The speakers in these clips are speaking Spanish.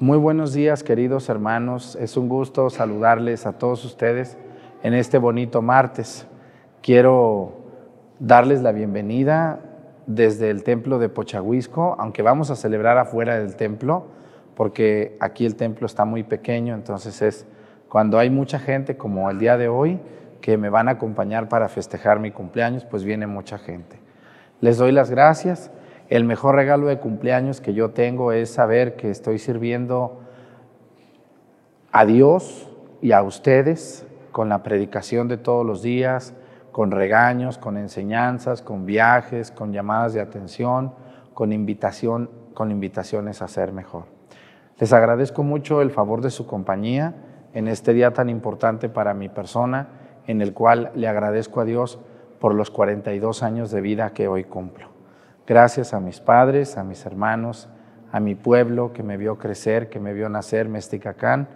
Muy buenos días, queridos hermanos. Es un gusto saludarles a todos ustedes en este bonito martes. Quiero darles la bienvenida desde el templo de Pochahuisco, aunque vamos a celebrar afuera del templo, porque aquí el templo está muy pequeño, entonces es cuando hay mucha gente como el día de hoy que me van a acompañar para festejar mi cumpleaños, pues viene mucha gente. Les doy las gracias el mejor regalo de cumpleaños que yo tengo es saber que estoy sirviendo a Dios y a ustedes con la predicación de todos los días, con regaños, con enseñanzas, con viajes, con llamadas de atención, con invitación, con invitaciones a ser mejor. Les agradezco mucho el favor de su compañía en este día tan importante para mi persona, en el cual le agradezco a Dios por los 42 años de vida que hoy cumplo. Gracias a mis padres, a mis hermanos, a mi pueblo que me vio crecer, que me vio nacer, Mesticacán,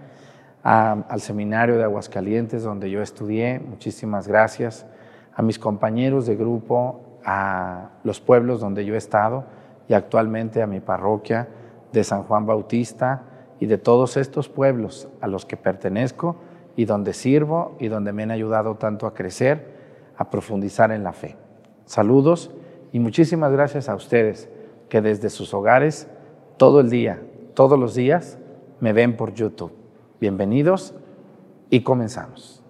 al seminario de Aguascalientes donde yo estudié, muchísimas gracias, a mis compañeros de grupo, a los pueblos donde yo he estado y actualmente a mi parroquia de San Juan Bautista y de todos estos pueblos a los que pertenezco y donde sirvo y donde me han ayudado tanto a crecer, a profundizar en la fe. Saludos y muchísimas gracias a ustedes que desde sus hogares todo el día, todos los días, me ven por YouTube. Bienvenidos y comenzamos.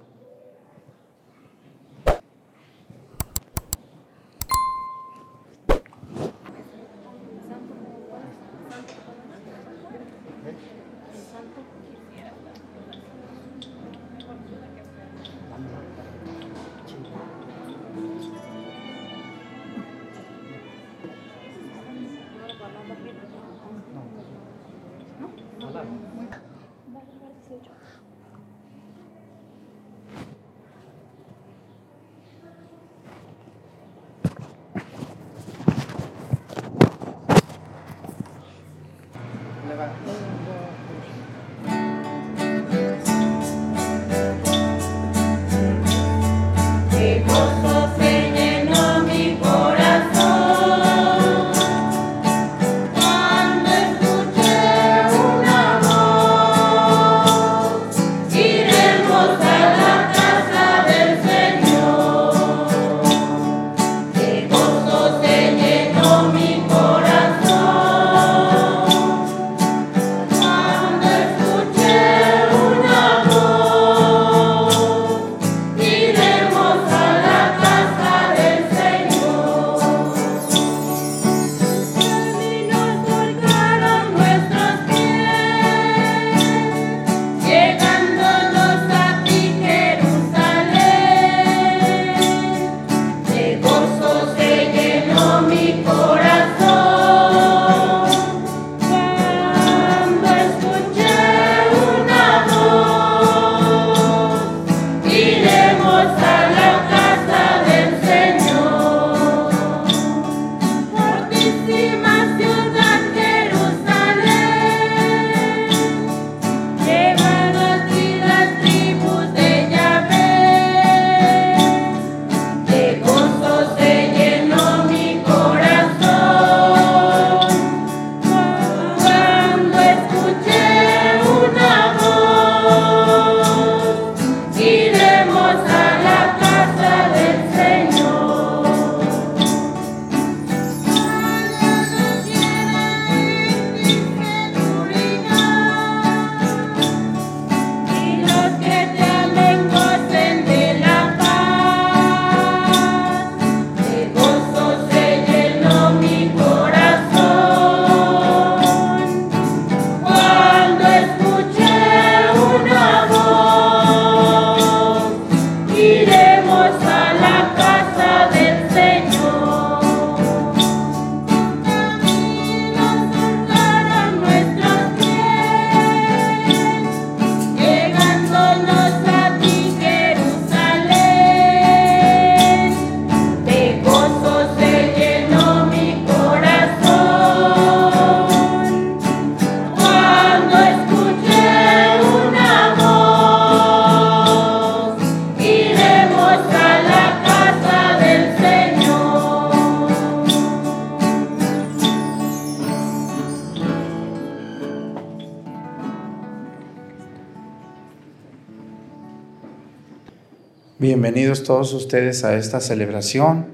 Bienvenidos todos ustedes a esta celebración.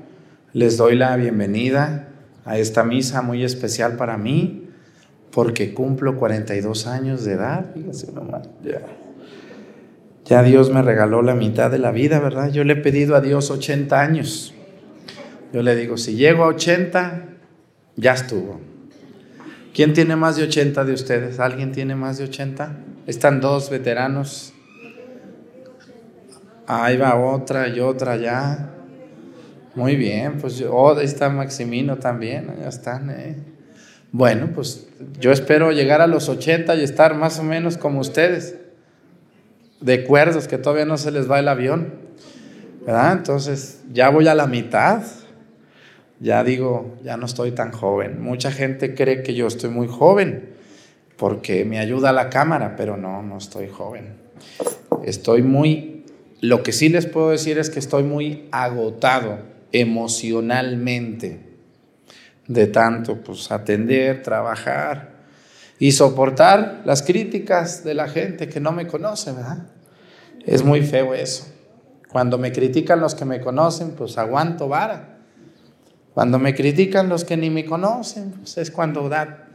Les doy la bienvenida a esta misa muy especial para mí, porque cumplo 42 años de edad. Fíjense nomás, ya. Ya Dios me regaló la mitad de la vida, ¿verdad? Yo le he pedido a Dios 80 años. Yo le digo, si llego a 80, ya estuvo. ¿Quién tiene más de 80 de ustedes? ¿Alguien tiene más de 80? Están dos veteranos Ahí va otra y otra ya. Muy bien, pues oh, ahí está Maximino también, ya están. Eh. Bueno, pues yo espero llegar a los 80 y estar más o menos como ustedes, de cuerdos, que todavía no se les va el avión. ¿verdad? Entonces ya voy a la mitad. Ya digo, ya no estoy tan joven. Mucha gente cree que yo estoy muy joven porque me ayuda la cámara, pero no, no estoy joven. Estoy muy lo que sí les puedo decir es que estoy muy agotado emocionalmente de tanto pues atender, trabajar y soportar las críticas de la gente que no me conoce, ¿verdad? Es muy feo eso. Cuando me critican los que me conocen, pues aguanto vara. Cuando me critican los que ni me conocen, pues es cuando da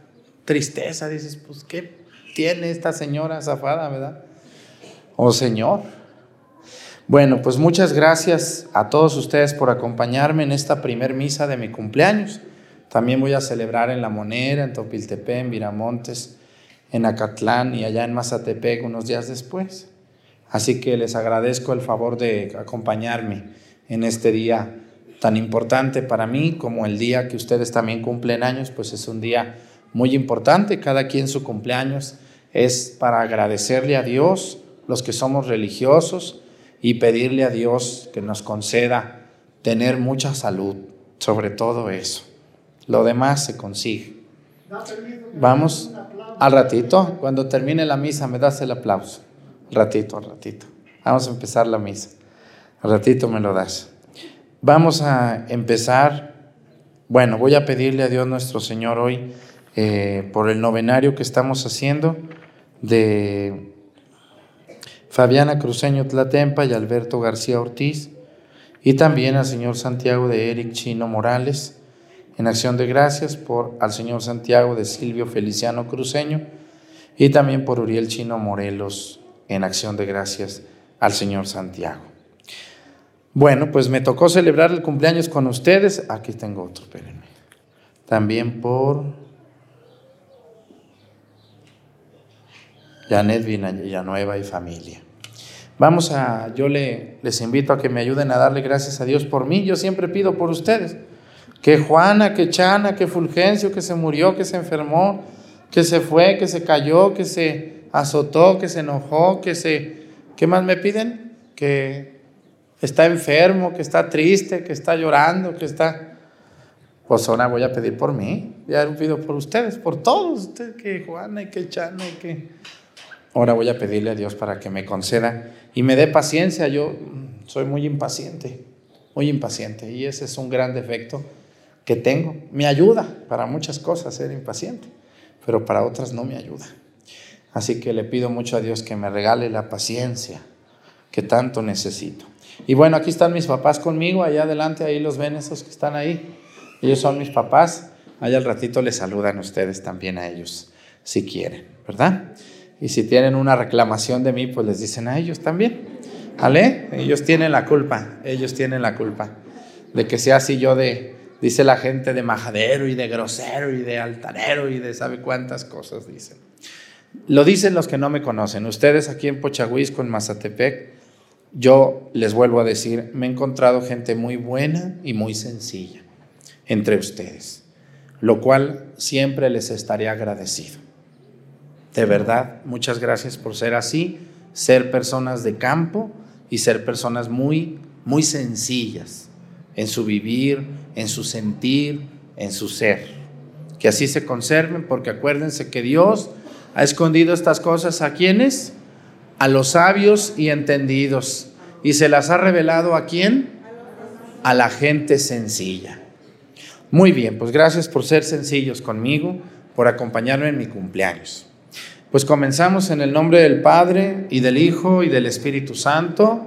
tristeza, dices, pues ¿qué tiene esta señora zafada, verdad? O señor. Bueno, pues muchas gracias a todos ustedes por acompañarme en esta primer misa de mi cumpleaños. También voy a celebrar en La Monera, en Topiltepec, en Viramontes, en Acatlán y allá en Mazatepec unos días después. Así que les agradezco el favor de acompañarme en este día tan importante para mí como el día que ustedes también cumplen años, pues es un día muy importante. Cada quien su cumpleaños es para agradecerle a Dios, los que somos religiosos, y pedirle a Dios que nos conceda tener mucha salud, sobre todo eso. Lo demás se consigue. Vamos al ratito, cuando termine la misa me das el aplauso. Ratito, ratito. Vamos a empezar la misa. Al ratito me lo das. Vamos a empezar. Bueno, voy a pedirle a Dios nuestro Señor hoy eh, por el novenario que estamos haciendo de Fabiana Cruceño Tlatempa y Alberto García Ortiz, y también al señor Santiago de Eric Chino Morales, en acción de gracias por al señor Santiago de Silvio Feliciano Cruceño, y también por Uriel Chino Morelos, en acción de gracias al señor Santiago. Bueno, pues me tocó celebrar el cumpleaños con ustedes. Aquí tengo otro, espérenme. También por Janet Villanueva y familia. Vamos a, yo le, les invito a que me ayuden a darle gracias a Dios por mí. Yo siempre pido por ustedes. Que Juana, que Chana, que Fulgencio, que se murió, que se enfermó, que se fue, que se cayó, que se azotó, que se enojó, que se... ¿Qué más me piden? Que está enfermo, que está triste, que está llorando, que está... Pues ahora voy a pedir por mí. Ya pido por ustedes, por todos. Ustedes, que Juana y que Chana y que Ahora voy a pedirle a Dios para que me conceda y me dé paciencia. Yo soy muy impaciente, muy impaciente y ese es un gran defecto que tengo. Me ayuda para muchas cosas ser impaciente, pero para otras no me ayuda. Así que le pido mucho a Dios que me regale la paciencia que tanto necesito. Y bueno, aquí están mis papás conmigo, allá adelante, ahí los ven esos que están ahí. Ellos son mis papás. Allá al ratito les saludan ustedes también a ellos, si quieren, ¿verdad? Y si tienen una reclamación de mí, pues les dicen a ellos también. ¿Vale? Ellos tienen la culpa, ellos tienen la culpa de que sea así yo de, dice la gente, de majadero y de grosero y de altanero y de sabe cuántas cosas dicen. Lo dicen los que no me conocen. Ustedes aquí en Pochahuisco, en Mazatepec, yo les vuelvo a decir, me he encontrado gente muy buena y muy sencilla entre ustedes, lo cual siempre les estaré agradecido. De verdad, muchas gracias por ser así, ser personas de campo y ser personas muy, muy sencillas en su vivir, en su sentir, en su ser. Que así se conserven, porque acuérdense que Dios ha escondido estas cosas a quienes? A los sabios y entendidos. ¿Y se las ha revelado a quién? A la gente sencilla. Muy bien, pues gracias por ser sencillos conmigo, por acompañarme en mi cumpleaños. Pues comenzamos en el nombre del Padre y del Hijo y del Espíritu Santo.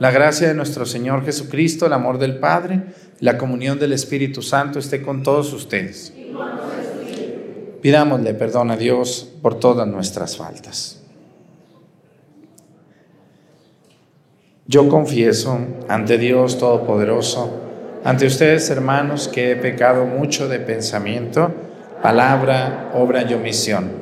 La gracia de nuestro Señor Jesucristo, el amor del Padre, la comunión del Espíritu Santo esté con todos ustedes. Pidámosle perdón a Dios por todas nuestras faltas. Yo confieso ante Dios Todopoderoso, ante ustedes hermanos, que he pecado mucho de pensamiento, palabra, obra y omisión.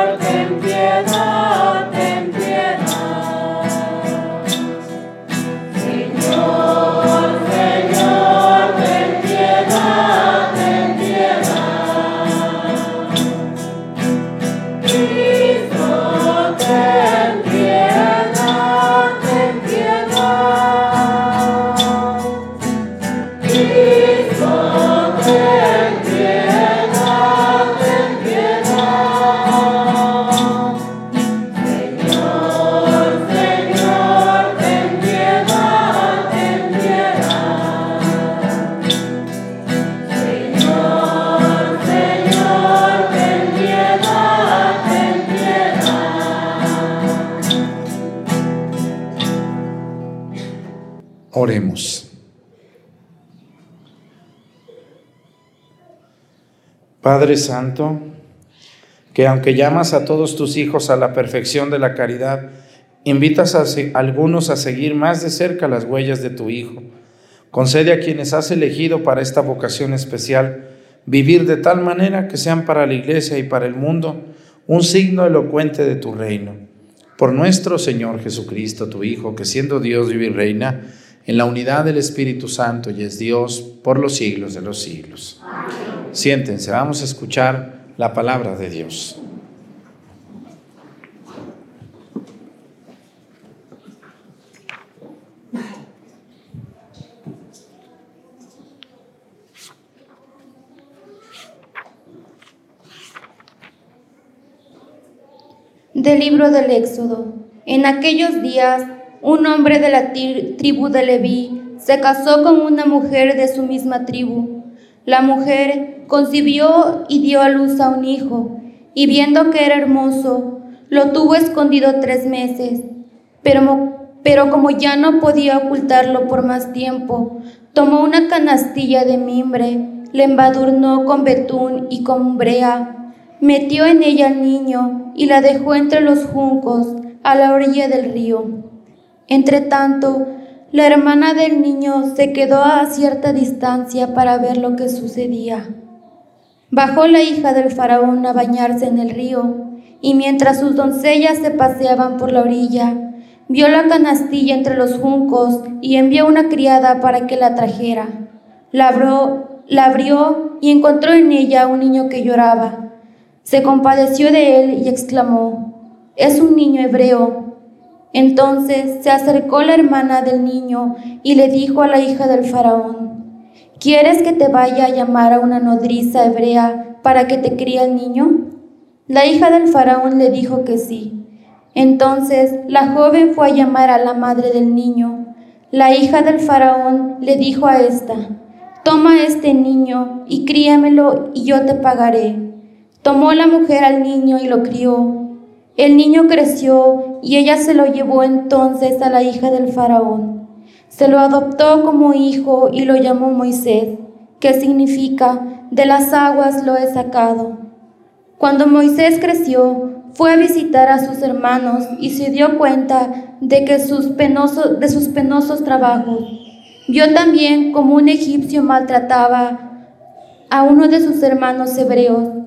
together. Oremos. Padre Santo, que aunque llamas a todos tus hijos a la perfección de la caridad, invitas a algunos a seguir más de cerca las huellas de tu Hijo. Concede a quienes has elegido para esta vocación especial vivir de tal manera que sean para la Iglesia y para el mundo un signo elocuente de tu reino. Por nuestro Señor Jesucristo, tu Hijo, que siendo Dios vive y reina, en la unidad del Espíritu Santo y es Dios por los siglos de los siglos. Siéntense, vamos a escuchar la palabra de Dios. Del libro del Éxodo. En aquellos días un hombre de la tribu de Leví se casó con una mujer de su misma tribu. La mujer concibió y dio a luz a un hijo, y viendo que era hermoso, lo tuvo escondido tres meses. Pero, como ya no podía ocultarlo por más tiempo, tomó una canastilla de mimbre, le embadurnó con betún y con brea, metió en ella al niño y la dejó entre los juncos a la orilla del río. Entretanto, la hermana del niño se quedó a cierta distancia para ver lo que sucedía. Bajó la hija del faraón a bañarse en el río, y mientras sus doncellas se paseaban por la orilla, vio la canastilla entre los juncos y envió una criada para que la trajera. La abrió, la abrió y encontró en ella un niño que lloraba. Se compadeció de él y exclamó, es un niño hebreo. Entonces se acercó la hermana del niño y le dijo a la hija del faraón, ¿quieres que te vaya a llamar a una nodriza hebrea para que te críe el niño? La hija del faraón le dijo que sí. Entonces la joven fue a llamar a la madre del niño. La hija del faraón le dijo a esta, toma este niño y críamelo y yo te pagaré. Tomó la mujer al niño y lo crió. El niño creció y ella se lo llevó entonces a la hija del faraón. Se lo adoptó como hijo y lo llamó Moisés, que significa, de las aguas lo he sacado. Cuando Moisés creció, fue a visitar a sus hermanos y se dio cuenta de que sus penosos, de sus penosos trabajos. Vio también como un egipcio maltrataba a uno de sus hermanos hebreos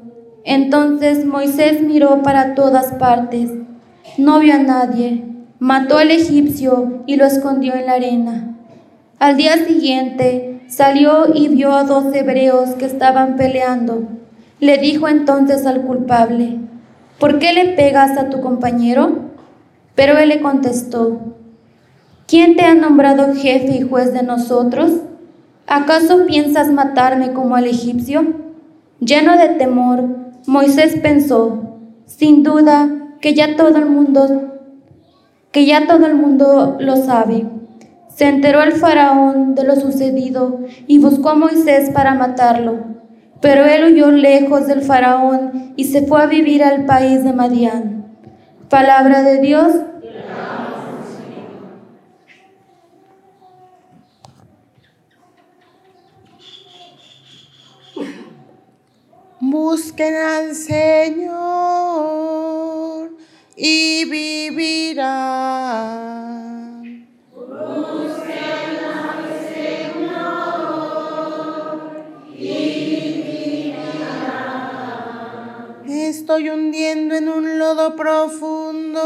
entonces Moisés miró para todas partes, no vio a nadie, mató al egipcio y lo escondió en la arena. Al día siguiente salió y vio a dos hebreos que estaban peleando. Le dijo entonces al culpable, ¿por qué le pegas a tu compañero? Pero él le contestó, ¿quién te ha nombrado jefe y juez de nosotros? ¿Acaso piensas matarme como al egipcio? Lleno de temor, Moisés pensó, sin duda que ya todo el mundo que ya todo el mundo lo sabe. Se enteró el faraón de lo sucedido y buscó a Moisés para matarlo. Pero él huyó lejos del faraón y se fue a vivir al país de Madián. Palabra de Dios. Busquen al Señor y vivirán. Busquen al Señor y vivirán. Estoy hundiendo en un lodo profundo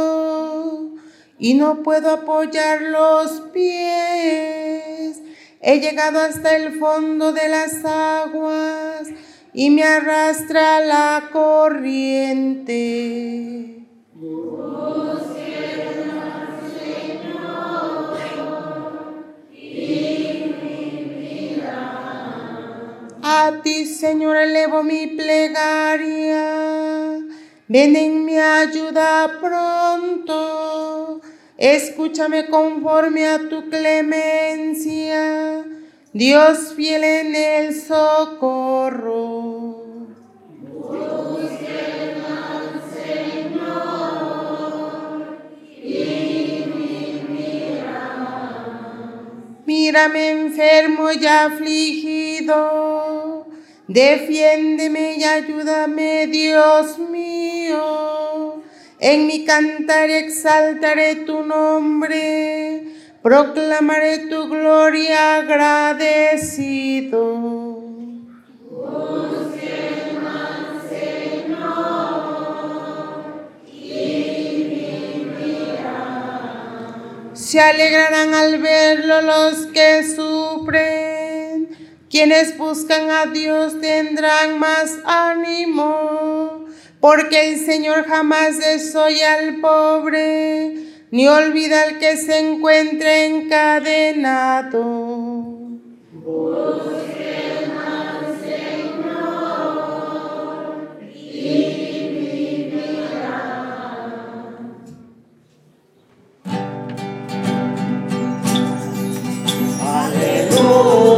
y no puedo apoyar los pies. He llegado hasta el fondo de las aguas y me arrastra la corriente. A ti, Señor, elevo mi plegaria. Ven en mi ayuda pronto. Escúchame conforme a tu clemencia Dios fiel en el socorro. Busquen al Señor y. Mírame enfermo y afligido, defiéndeme y ayúdame, Dios mío. En mi cantar exaltaré tu nombre proclamaré tu gloria agradecido. Se alegrarán al verlo los que sufren. Quienes buscan a Dios tendrán más ánimo, porque el Señor jamás desoye al pobre ni olvida al que se encuentre encadenado. Busquen al Señor y vivirán. Aleluya,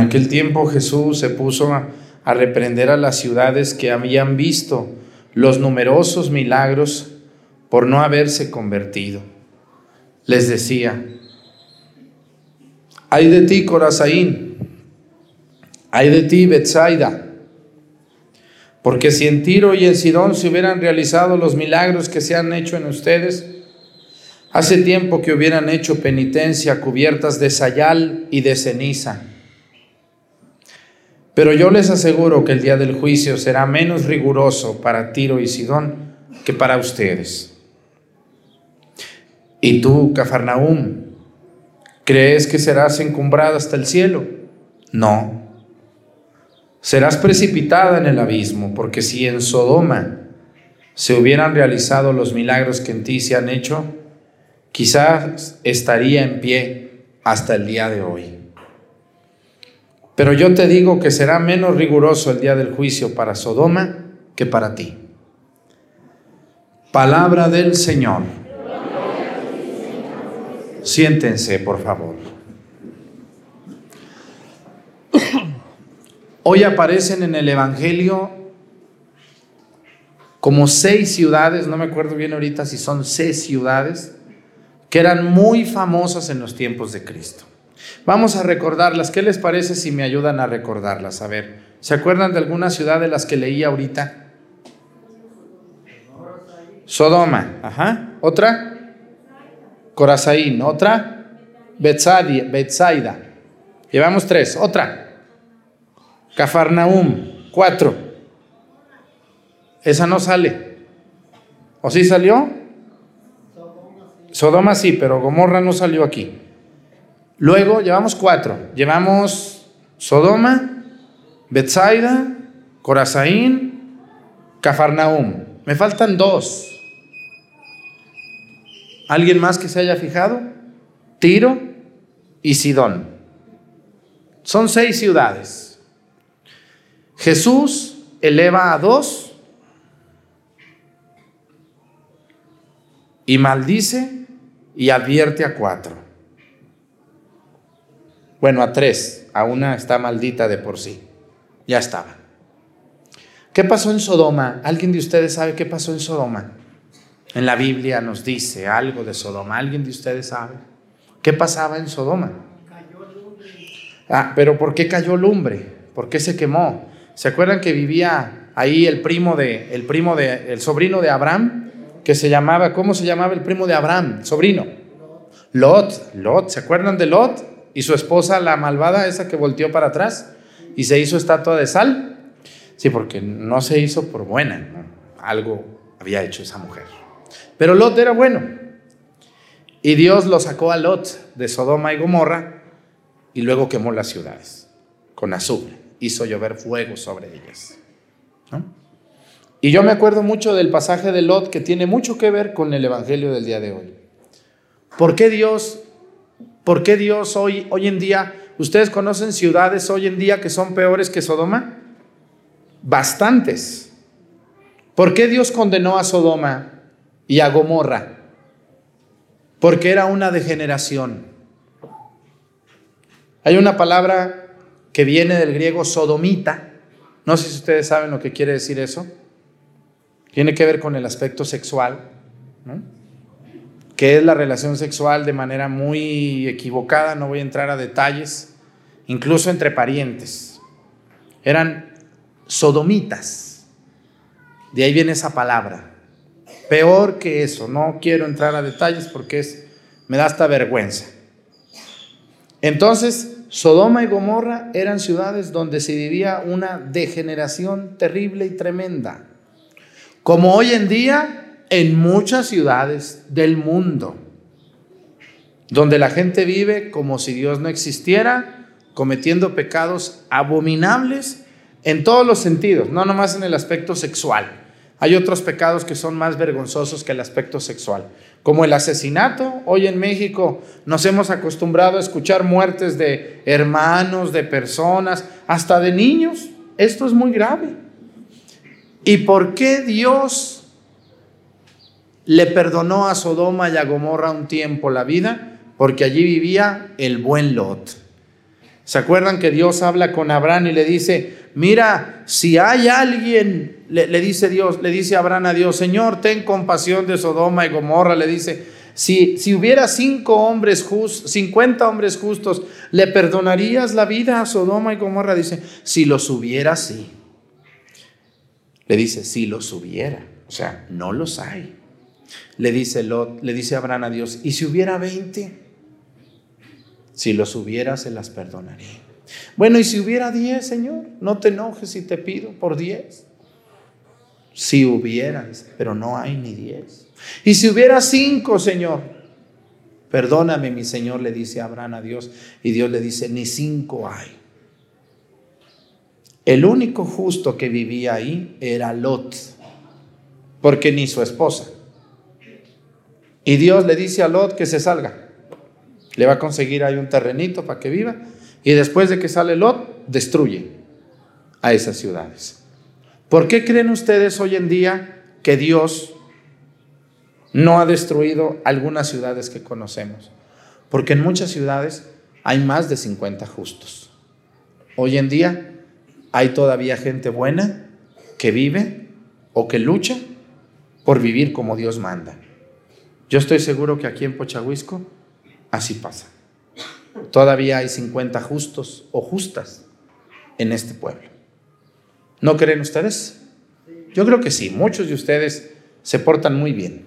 aquel tiempo Jesús se puso a, reprender a las ciudades que habían visto los numerosos milagros por no haberse convertido. Les decía, hay de ti Corazaín, hay de ti Betsaida, porque si en Tiro y en Sidón se hubieran realizado los milagros que se han hecho en ustedes, hace tiempo que hubieran hecho penitencia cubiertas de sayal y de ceniza. Pero yo les aseguro que el día del juicio será menos riguroso para Tiro y Sidón que para ustedes. Y tú, Cafarnaúm, ¿crees que serás encumbrada hasta el cielo? No. Serás precipitada en el abismo, porque si en Sodoma se hubieran realizado los milagros que en ti se han hecho, quizás estaría en pie hasta el día de hoy. Pero yo te digo que será menos riguroso el día del juicio para Sodoma que para ti. Palabra del Señor. Siéntense, por favor. Hoy aparecen en el Evangelio como seis ciudades, no me acuerdo bien ahorita si son seis ciudades, que eran muy famosas en los tiempos de Cristo. Vamos a recordarlas. ¿Qué les parece si me ayudan a recordarlas? A ver, ¿se acuerdan de alguna ciudad de las que leí ahorita? Sodoma, ajá. ¿Otra? Corazaín, ¿otra? Betsaida. Llevamos tres. ¿Otra? Cafarnaum, cuatro. Esa no sale. ¿O sí salió? Sodoma sí, pero Gomorra no salió aquí. Luego llevamos cuatro. Llevamos Sodoma, Betsaida, Corazaín, Cafarnaum. Me faltan dos. ¿Alguien más que se haya fijado? Tiro y Sidón. Son seis ciudades. Jesús eleva a dos y maldice y advierte a cuatro. Bueno, a tres. A una está maldita de por sí. Ya estaba. ¿Qué pasó en Sodoma? ¿Alguien de ustedes sabe qué pasó en Sodoma? En la Biblia nos dice algo de Sodoma. ¿Alguien de ustedes sabe? ¿Qué pasaba en Sodoma? Ah, pero ¿por qué cayó lumbre? ¿Por qué se quemó? ¿Se acuerdan que vivía ahí el primo de, el primo de, el sobrino de Abraham? Que se llamaba, ¿cómo se llamaba el primo de Abraham? Sobrino. Lot. Lot. ¿Se acuerdan de Lot? Y su esposa, la malvada, esa que volteó para atrás y se hizo estatua de sal. Sí, porque no se hizo por buena. Algo había hecho esa mujer. Pero Lot era bueno. Y Dios lo sacó a Lot de Sodoma y Gomorra y luego quemó las ciudades con azufre. Hizo llover fuego sobre ellas. ¿no? Y yo me acuerdo mucho del pasaje de Lot que tiene mucho que ver con el Evangelio del día de hoy. ¿Por qué Dios, por qué Dios hoy, hoy en día, ustedes conocen ciudades hoy en día que son peores que Sodoma? Bastantes. ¿Por qué Dios condenó a Sodoma y a Gomorra? Porque era una degeneración. Hay una palabra que viene del griego sodomita. No sé si ustedes saben lo que quiere decir eso. Tiene que ver con el aspecto sexual, ¿no? Que es la relación sexual de manera muy equivocada, no voy a entrar a detalles, incluso entre parientes. Eran sodomitas. De ahí viene esa palabra. Peor que eso, no quiero entrar a detalles porque es, me da hasta vergüenza. Entonces, Sodoma y Gomorra eran ciudades donde se vivía una degeneración terrible y tremenda. Como hoy en día en muchas ciudades del mundo, donde la gente vive como si Dios no existiera, cometiendo pecados abominables en todos los sentidos, no nomás en el aspecto sexual. Hay otros pecados que son más vergonzosos que el aspecto sexual, como el asesinato. Hoy en México nos hemos acostumbrado a escuchar muertes de hermanos, de personas, hasta de niños. Esto es muy grave. ¿Y por qué Dios le perdonó a Sodoma y a Gomorra un tiempo la vida? Porque allí vivía el buen Lot. ¿Se acuerdan que Dios habla con Abraham y le dice, mira, si hay alguien, le, dice Dios, le dice Abraham a Dios, Señor, ten compasión de Sodoma y Gomorra, le dice, si, si hubiera cinco hombres justos, 50 hombres justos, ¿le perdonarías la vida a Sodoma y Gomorra? Dice, si los hubiera, sí. Le dice, si los hubiera, o sea, no los hay. Le dice Lot, le dice Abraham a Dios, ¿y si hubiera 20? Si los hubiera, se las perdonaré. Bueno, y si hubiera diez, Señor, no te enojes si te pido por diez. Si hubiera, pero no hay ni diez. Y si hubiera cinco, Señor, perdóname, mi Señor, le dice Abraham a Dios. Y Dios le dice, ni cinco hay. El único justo que vivía ahí era Lot, porque ni su esposa. Y Dios le dice a Lot que se salga. Le va a conseguir ahí un terrenito para que viva. Y después de que sale Lot, destruye a esas ciudades. ¿Por qué creen ustedes hoy en día que Dios no ha destruido algunas ciudades que conocemos? Porque en muchas ciudades hay más de 50 justos. Hoy en día hay todavía gente buena que vive o que lucha por vivir como Dios manda. Yo estoy seguro que aquí en Pochahuisco así pasa. Todavía hay 50 justos o justas en este pueblo. ¿No creen ustedes? Yo creo que sí, muchos de ustedes se portan muy bien.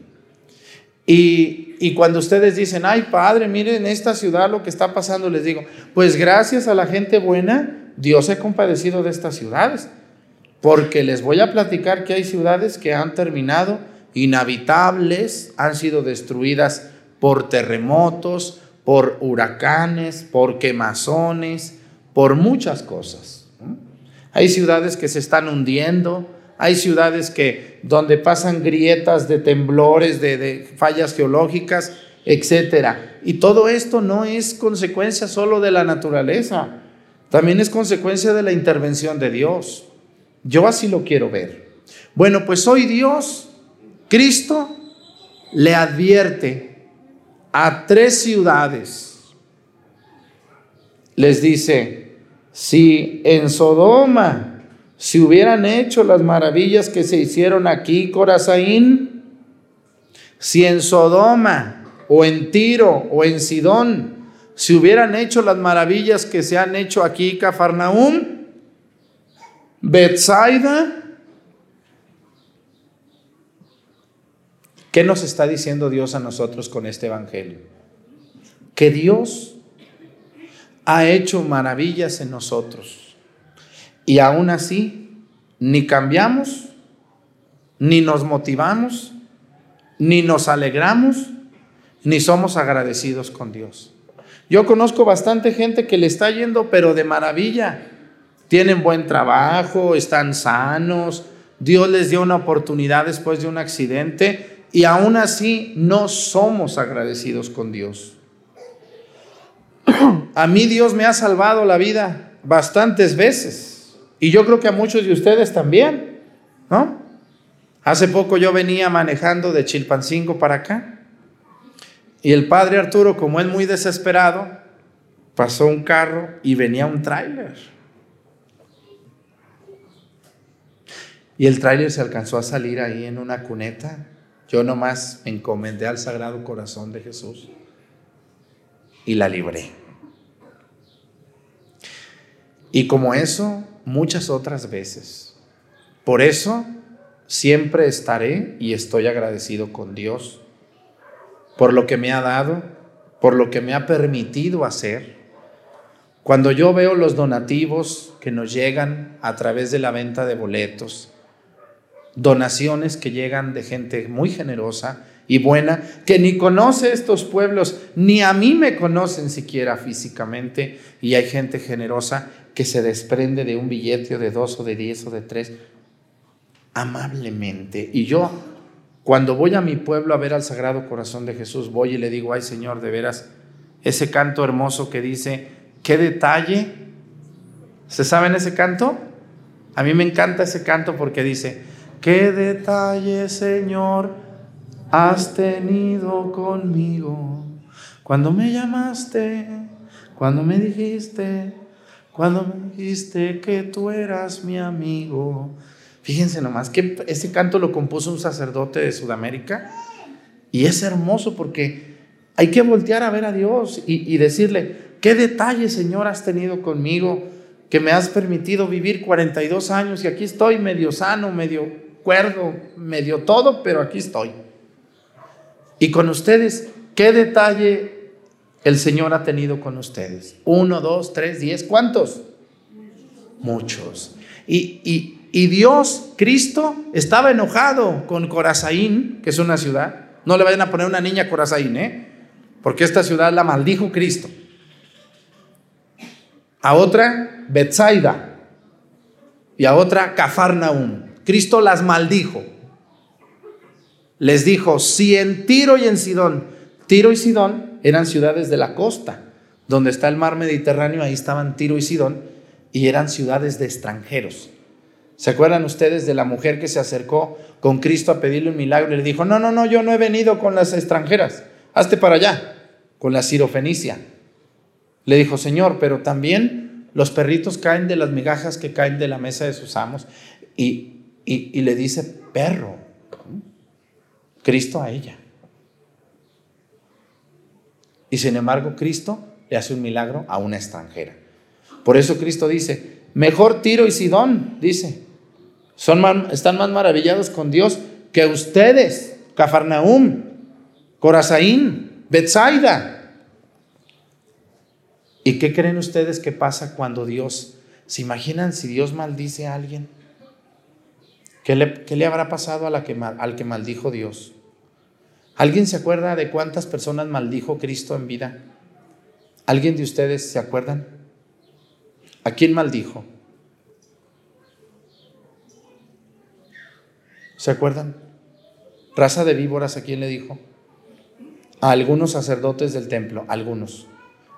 Y, y, cuando ustedes dicen, ay padre, miren esta ciudad lo que está pasando, les digo, pues gracias a la gente buena, Dios ha compadecido de estas ciudades. Porque les voy a platicar que hay ciudades que han terminado inhabitables, han sido destruidas por terremotos, por huracanes, por quemazones, por muchas cosas. Hay ciudades que se están hundiendo, hay ciudades que donde pasan grietas de temblores, de, de fallas geológicas, etcétera. Y todo esto no es consecuencia solo de la naturaleza, también es consecuencia de la intervención de Dios. Yo así lo quiero ver. Bueno, pues hoy Dios, Cristo, le advierte a tres ciudades. Les dice, si en Sodoma se hubieran hecho las maravillas que se hicieron aquí, Corazaín, si en Sodoma o en Tiro o en Sidón si hubieran hecho las maravillas que se han hecho aquí, Cafarnaúm, Bethsaida, ¿qué nos está diciendo Dios a nosotros con este evangelio? Que Dios ha hecho maravillas en nosotros y aún así ni cambiamos, ni nos motivamos, ni nos alegramos, ni somos agradecidos con Dios. Yo conozco bastante gente que le está yendo, pero de maravilla. Tienen buen trabajo, están sanos, Dios les dio una oportunidad después de un accidente y aún así no somos agradecidos con Dios. A mí Dios me ha salvado la vida bastantes veces y yo creo que a muchos de ustedes también, ¿no? Hace poco yo venía manejando de Chilpancingo para acá y el padre Arturo, como es muy desesperado, pasó un carro y venía un tráiler. Y el tráiler se alcanzó a salir ahí en una cuneta. Yo nomás me encomendé al Sagrado Corazón de Jesús y la libré. Y como eso, muchas otras veces. Por eso, siempre estaré y estoy agradecido con Dios por lo que me ha dado, por lo que me ha permitido hacer. Cuando yo veo los donativos que nos llegan a través de la venta de boletos, donaciones que llegan de gente muy generosa y buena, que ni conoce estos pueblos, ni a mí me conocen siquiera físicamente, y hay gente generosa que se desprende de un billete de dos o de diez o de tres, amablemente. Y yo cuando voy a mi pueblo a ver al Sagrado Corazón de Jesús, voy y le digo, ay Señor, de veras, ese canto hermoso que dice, qué detalle. ¿Se saben ese canto? A mí me encanta ese canto porque dice, qué detalle, Señor, has tenido conmigo. Cuando me llamaste, cuando me dijiste, cuando me dijiste que tú eras mi amigo. Fíjense nomás que ese canto lo compuso un sacerdote de Sudamérica y es hermoso porque hay que voltear a ver a Dios y, decirle, qué detalle Señor has tenido conmigo, que me has permitido vivir 42 años y aquí estoy medio sano, medio cuerdo, medio todo, pero aquí estoy. Y con ustedes, qué detalle el Señor ha tenido con ustedes? Uno, dos, tres, diez. ¿Cuántos? Muchos. Y, y, y Dios, Cristo, estaba enojado con Corazaín, que es una ciudad. No le vayan a poner una niña a Corazaín, ¿eh? Porque esta ciudad la maldijo Cristo. A otra, Betsaida. Y a otra, Cafarnaum. Cristo las maldijo. Les dijo, si en Tiro y en Sidón, Tiro y Sidón eran ciudades de la costa, donde está el mar Mediterráneo, ahí estaban Tiro y Sidón, y eran ciudades de extranjeros. ¿Se acuerdan ustedes de la mujer que se acercó con Cristo a pedirle un milagro y le dijo, no, no, no, yo no he venido con las extranjeras, hazte para allá, con la sirofenicia? Le dijo, Señor, pero también los perritos caen de las migajas que caen de la mesa de sus amos. Y, y, le dice, perro, Cristo a ella. Y sin embargo, Cristo le hace un milagro a una extranjera. Por eso Cristo dice, mejor Tiro y Sidón, dice, son están más maravillados con Dios que ustedes, Cafarnaum, Corazaín, Betsaida. ¿Y qué creen ustedes que pasa cuando Dios, se imaginan si Dios maldice a alguien? ¿Qué le, qué le habrá pasado a la que, mal- al que maldijo Dios? ¿Alguien se acuerda de cuántas personas maldijo Cristo en vida? ¿Alguien de ustedes se acuerdan? ¿A quién maldijo? ¿Se acuerdan? Raza de víboras, ¿a quién le dijo? A algunos sacerdotes del templo, algunos.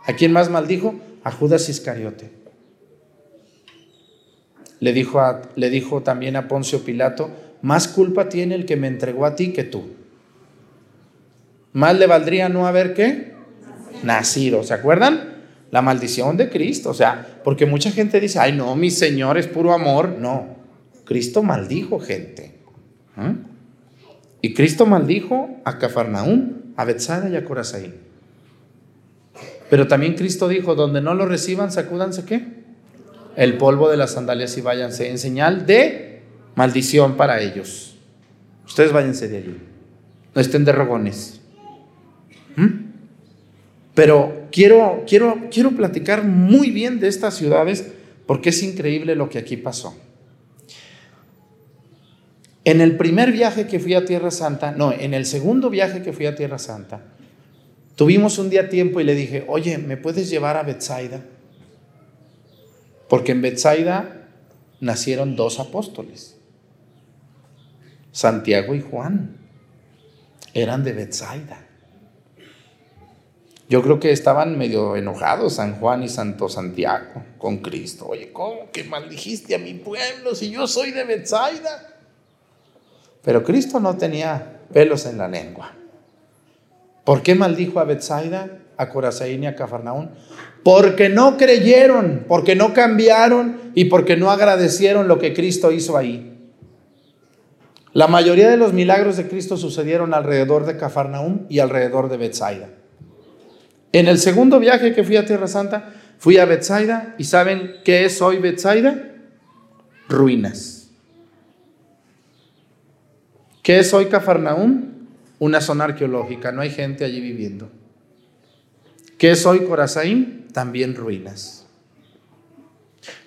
¿A quién más maldijo? A Judas Iscariote. Le dijo, a- le dijo también a Poncio Pilato, más culpa tiene el que me entregó a ti que tú. Más le valdría no haber qué? Nacido. ¿Se acuerdan? La maldición de Cristo. O sea, porque mucha gente dice, ay no, mi Señor es puro amor. No, Cristo maldijo gente. Y Cristo maldijo a Cafarnaúm, a Bethsaida y a Corazaín. Pero también Cristo dijo, donde no lo reciban, sacúdanse qué? El polvo de las sandalias y váyanse en señal de maldición para ellos. Ustedes váyanse de allí. No estén de rogones. ¿Mm? Pero quiero, quiero, quiero platicar muy bien de estas ciudades porque es increíble lo que aquí pasó. En el primer viaje que fui a Tierra Santa, no, en el segundo viaje que fui a Tierra Santa, tuvimos un día tiempo y le dije, oye, ¿me puedes llevar a Bethsaida? Porque en Bethsaida nacieron dos apóstoles, Santiago y Juan, eran de Bethsaida. Yo creo que estaban medio enojados San Juan y Santo Santiago con Cristo. Oye, ¿cómo que maldijiste a mi pueblo si yo soy de Bethsaida? Pero Cristo no tenía pelos en la lengua. ¿Por qué maldijo a Bethsaida, a Corazaín y a Cafarnaún? Porque no creyeron, porque no cambiaron y porque no agradecieron lo que Cristo hizo ahí. La mayoría de los milagros de Cristo sucedieron alrededor de Cafarnaúm y alrededor de Bethsaida. En el segundo viaje que fui a Tierra Santa, fui a Bethsaida y ¿saben qué es hoy Bethsaida? Ruinas. ¿Qué es hoy Cafarnaúm? Una zona arqueológica, no hay gente allí viviendo. ¿Qué es hoy Corazaín? También ruinas.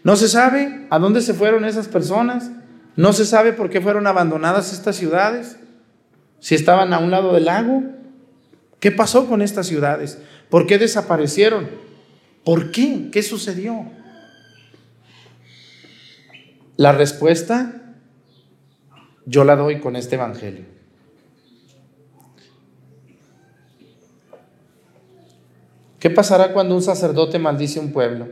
No se sabe a dónde se fueron esas personas, no se sabe por qué fueron abandonadas estas ciudades, si estaban a un lado del lago. ¿Qué pasó con estas ciudades? ¿Por qué desaparecieron? ¿Por qué? ¿Qué sucedió? La respuesta yo la doy con este Evangelio. ¿Qué pasará cuando un sacerdote maldice un pueblo?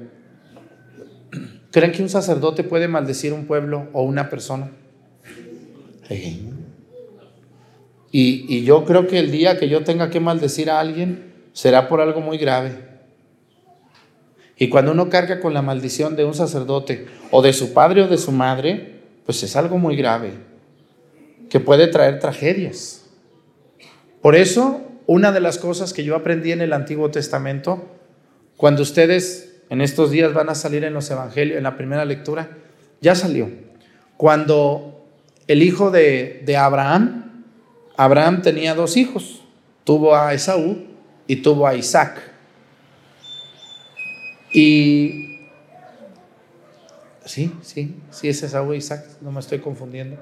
¿Creen que un sacerdote puede maldecir un pueblo o una persona? Sí. Y, y yo creo que el día que yo tenga que maldecir a alguien será por algo muy grave. Y cuando uno carga con la maldición de un sacerdote o de su padre o de su madre, pues es algo muy grave que puede traer tragedias. Por eso, una de las cosas que yo aprendí en el Antiguo Testamento, cuando ustedes en estos días van a salir en los evangelios, en la primera lectura, ya salió. Cuando el hijo de, Abraham, Abraham tenía dos hijos, tuvo a Esaú y tuvo a Isaac. Y sí, sí, sí es Esaú e Isaac, no me estoy confundiendo.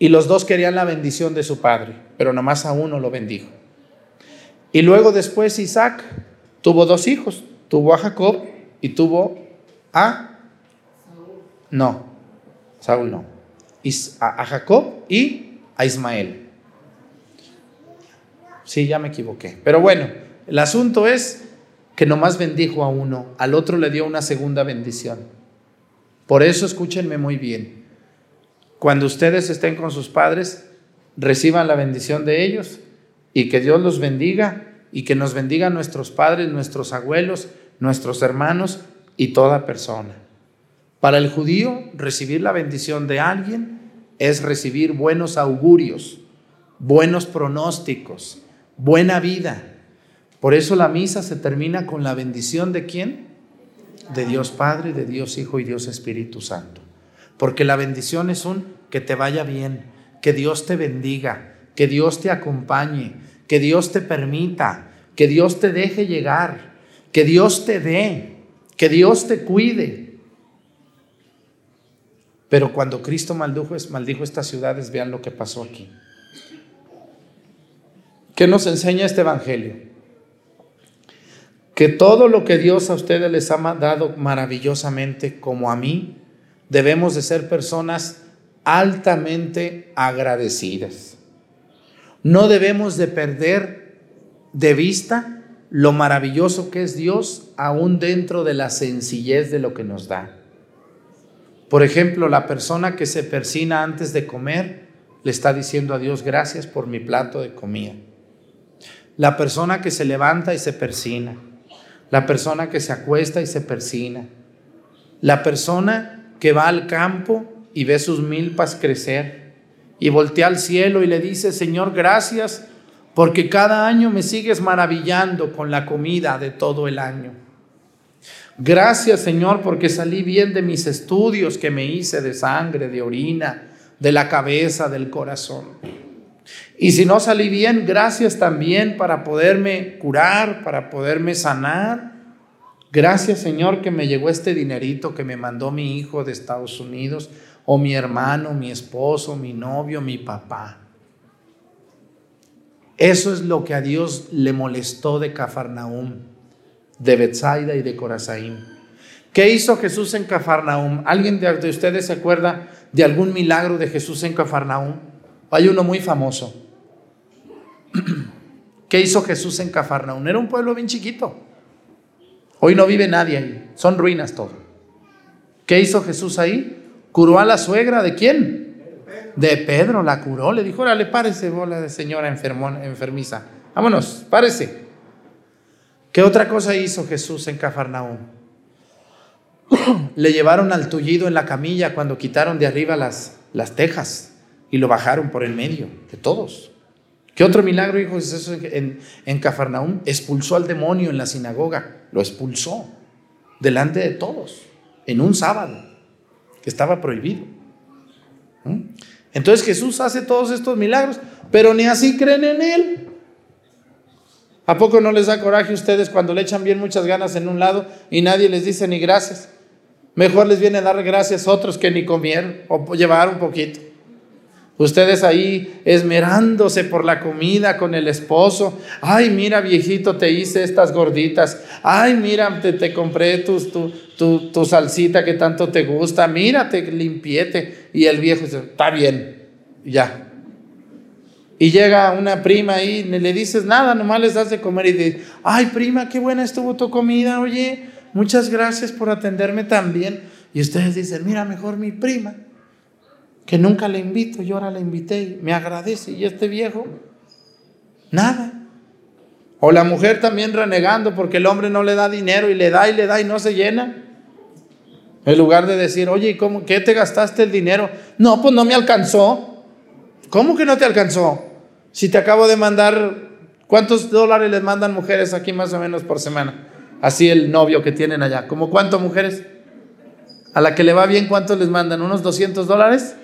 Y los dos querían la bendición de su padre, pero nomás a uno lo bendijo. Y luego después Isaac tuvo dos hijos, tuvo a Jacob y tuvo a... No, Saúl no. A Jacob y a Ismael. Sí, ya me equivoqué. Pero bueno, el asunto es que nomás bendijo a uno, al otro le dio una segunda bendición. Por eso escúchenme muy bien. Cuando ustedes estén con sus padres, reciban la bendición de ellos y que Dios los bendiga y que nos bendiga nuestros padres, nuestros abuelos, nuestros hermanos y toda persona. Para el judío, recibir la bendición de alguien es recibir buenos augurios, buenos pronósticos, buena vida. Por eso la misa se termina con la bendición de quién? De Dios Padre, de Dios Hijo y Dios Espíritu Santo. Porque la bendición es un que te vaya bien, que Dios te bendiga, que Dios te acompañe, que Dios te permita, que Dios te deje llegar, que Dios te dé, que Dios te cuide. Pero cuando Cristo maldijo, estas ciudades, vean lo que pasó aquí. ¿Qué nos enseña este Evangelio? Que todo lo que Dios a ustedes les ha dado maravillosamente, como a mí, debemos de ser personas altamente agradecidas. No debemos de perder de vista lo maravilloso que es Dios aún dentro de la sencillez de lo que nos da. Por ejemplo, la persona que se persina antes de comer le está diciendo a Dios gracias por mi plato de comida. La persona que se levanta y se persina. La persona que se acuesta y se persina. La persona que va al campo y ve sus milpas crecer y voltea al cielo y le dice, Señor, gracias porque cada año me sigues maravillando con la comida de todo el año. Gracias, Señor, porque salí bien de mis estudios que me hice de sangre, de orina, de la cabeza, del corazón. Y si no salí bien, gracias también para poderme curar, para poderme sanar. Gracias, Señor, que me llegó este dinerito que me mandó mi hijo de Estados Unidos, o mi hermano, mi esposo, mi novio, mi papá. Eso es lo que a Dios le molestó de Cafarnaum, de Bethsaida y de Corazaim. ¿Qué hizo Jesús en Cafarnaum? ¿Alguien de ustedes se acuerda de algún milagro de Jesús en Cafarnaum? Hay uno muy famoso. ¿Qué hizo Jesús en Cafarnaum? Era un pueblo bien chiquito. Hoy no vive nadie ahí. Son ruinas todo. ¿Qué hizo Jesús ahí? Curó a la suegra de quién? de Pedro, la curó, le dijo, órale, párese, bola de señora enfermón, enfermiza. Vámonos, párese. ¿Qué otra cosa hizo Jesús en Cafarnaúm? le llevaron al tullido en la camilla cuando quitaron de arriba las, las tejas y lo bajaron por el medio de todos. ¿Qué otro milagro hizo Jesús en, en Cafarnaúm? Expulsó al demonio en la sinagoga, lo expulsó delante de todos, en un sábado, estaba prohibido. ¿Mm? Entonces Jesús hace todos estos milagros, pero ni así creen en Él. ¿A poco no les da coraje a ustedes cuando le echan bien muchas ganas en un lado y nadie les dice ni gracias? Mejor les viene a dar gracias a otros que ni comieron o llevar un poquito. Ustedes ahí esmerándose por la comida con el esposo. Ay, mira viejito, te hice estas gorditas. Ay, mira, te, compré tu, tu, tu, salsita que tanto te gusta. Mírate, limpiete. Y el viejo dice, está bien, ya. Y llega una prima ahí, le dices nada, nomás les das de comer y dice, ay prima, qué buena estuvo tu comida, oye, muchas gracias por atenderme tan bien. Y ustedes dicen, mira, mejor mi prima que nunca le invito, yo ahora le invité y me agradece. Y este viejo, nada. O la mujer también renegando porque el hombre no le da dinero y le da y le da y no se llena. En lugar de decir, oye, ¿cómo, ¿qué te gastaste el dinero? No, pues no me alcanzó. ¿Cómo que no te alcanzó? Si te acabo de mandar, ¿cuántos dólares les mandan mujeres aquí más o menos por semana? Así el novio que tienen allá. ¿Cómo cuánto mujeres? A la que le va bien, ¿cuántos les mandan? ¿Unos 200 dólares?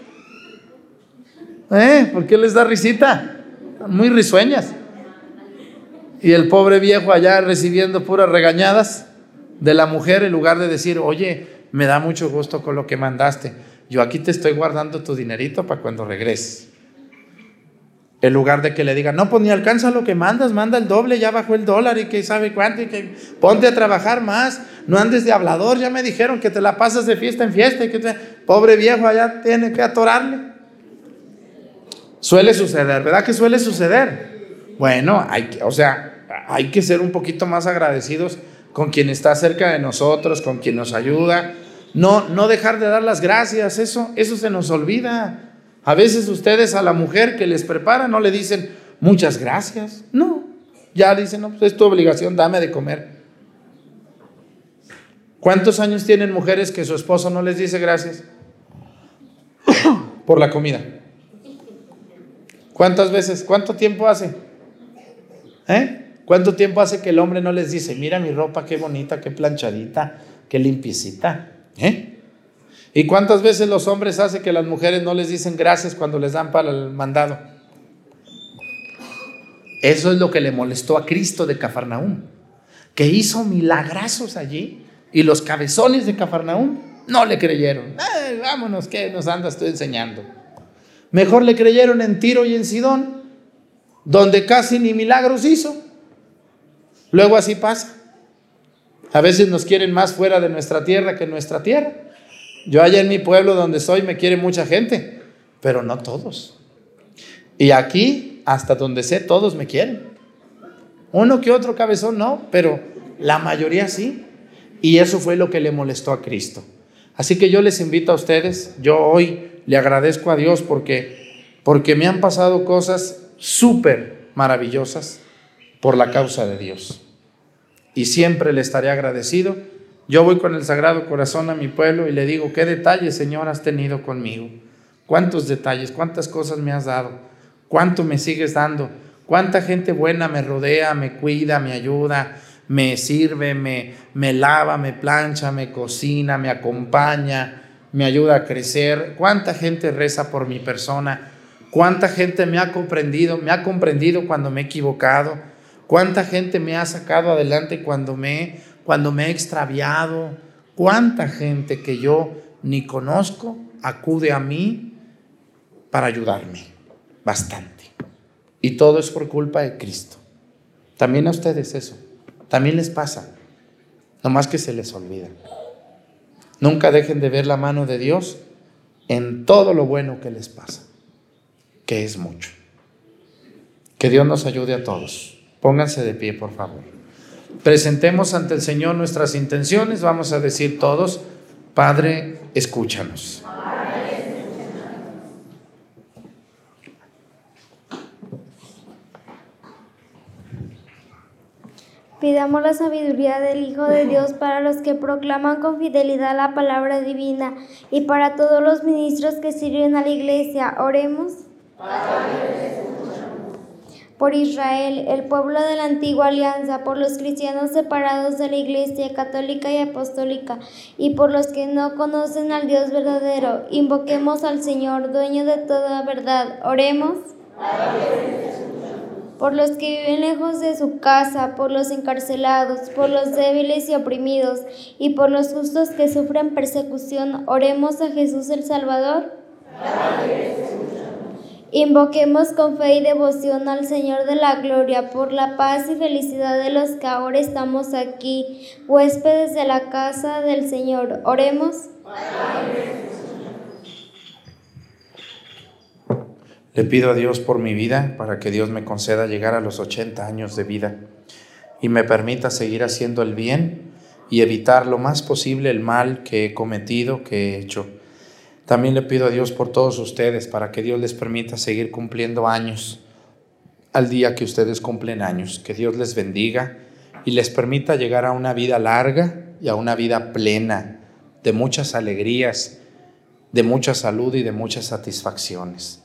¿Eh? ¿Por qué les da risita? Muy risueñas. Y el pobre viejo allá recibiendo puras regañadas. de la mujer en lugar de decir, oye, me da mucho gusto con lo que mandaste. Yo aquí te estoy guardando tu dinerito para cuando regreses. En lugar de que le digan, no, pues ni alcanza lo que mandas, manda el doble, ya bajó el dólar y que sabe cuánto, y que ponte a trabajar más, no andes de hablador, ya me dijeron que te la pasas de fiesta en fiesta y que pobre viejo allá tiene que atorarle. Suele suceder, ¿verdad que suele suceder? Bueno, hay que, o sea, hay que ser un poquito más agradecidos con quien está cerca de nosotros, con quien nos ayuda. No, no dejar de dar las gracias, eso, eso se nos olvida. A veces ustedes a la mujer que les prepara no le dicen muchas gracias. No, ya dicen, no, pues es tu obligación, dame de comer. ¿Cuántos años tienen mujeres que su esposo no les dice gracias por la comida? ¿Cuántas veces? ¿Cuánto tiempo hace? ¿Eh? ¿Cuánto tiempo hace que el hombre no les dice, mira mi ropa, qué bonita, qué planchadita, qué limpiecita? ¿Eh? ¿Y cuántas veces los hombres hacen que las mujeres no les dicen gracias cuando les dan para el mandado? Eso es lo que le molestó a Cristo de Cafarnaúm, que hizo milagrazos allí y los cabezones de Cafarnaúm no le creyeron. vámonos, ¿qué nos andas tú enseñando? Mejor le creyeron en Tiro y en Sidón, donde casi ni milagros hizo. Luego así pasa. A veces nos quieren más fuera de nuestra tierra que en nuestra tierra. Yo allá en mi pueblo donde soy me quiere mucha gente, pero no todos. Y aquí, hasta donde sé, todos me quieren. Uno que otro cabezón no, pero la mayoría sí. Y eso fue lo que le molestó a Cristo. Así que yo les invito a ustedes, yo hoy le agradezco a Dios porque, porque me han pasado cosas súper maravillosas por la causa de Dios. Y siempre le estaré agradecido yo voy con el Sagrado Corazón a mi pueblo y le digo, ¿qué detalles, Señor, has tenido conmigo? ¿Cuántos detalles? ¿Cuántas cosas me has dado? ¿Cuánto me sigues dando? ¿Cuánta gente buena me rodea, me cuida, me ayuda, me sirve, me, me lava, me plancha, me cocina, me acompaña, me ayuda a crecer? ¿Cuánta gente reza por mi persona? ¿Cuánta gente me ha comprendido? Me ha comprendido cuando me he equivocado. ¿Cuánta gente me ha sacado adelante cuando me cuando me he extraviado, cuánta gente que yo ni conozco acude a mí para ayudarme. Bastante. Y todo es por culpa de Cristo. También a ustedes eso. También les pasa. Nomás que se les olvida. Nunca dejen de ver la mano de Dios en todo lo bueno que les pasa, que es mucho. Que Dios nos ayude a todos. Pónganse de pie, por favor presentemos ante el Señor nuestras intenciones, vamos a decir todos, Padre, escúchanos. Pidamos la sabiduría del Hijo de Dios para los que proclaman con fidelidad la palabra divina y para todos los ministros que sirven a la iglesia. Oremos. Por Israel, el pueblo de la antigua alianza, por los cristianos separados de la Iglesia católica y apostólica, y por los que no conocen al Dios verdadero, invoquemos al Señor, dueño de toda verdad. Oremos. Por los que viven lejos de su casa, por los encarcelados, por los débiles y oprimidos, y por los justos que sufren persecución, oremos a Jesús el Salvador. Invoquemos con fe y devoción al Señor de la Gloria por la paz y felicidad de los que ahora estamos aquí, huéspedes de la casa del Señor. Oremos. Le pido a Dios por mi vida, para que Dios me conceda llegar a los 80 años de vida y me permita seguir haciendo el bien y evitar lo más posible el mal que he cometido, que he hecho también le pido a Dios por todos ustedes para que Dios les permita seguir cumpliendo años al día que ustedes cumplen años. Que Dios les bendiga y les permita llegar a una vida larga y a una vida plena de muchas alegrías, de mucha salud y de muchas satisfacciones.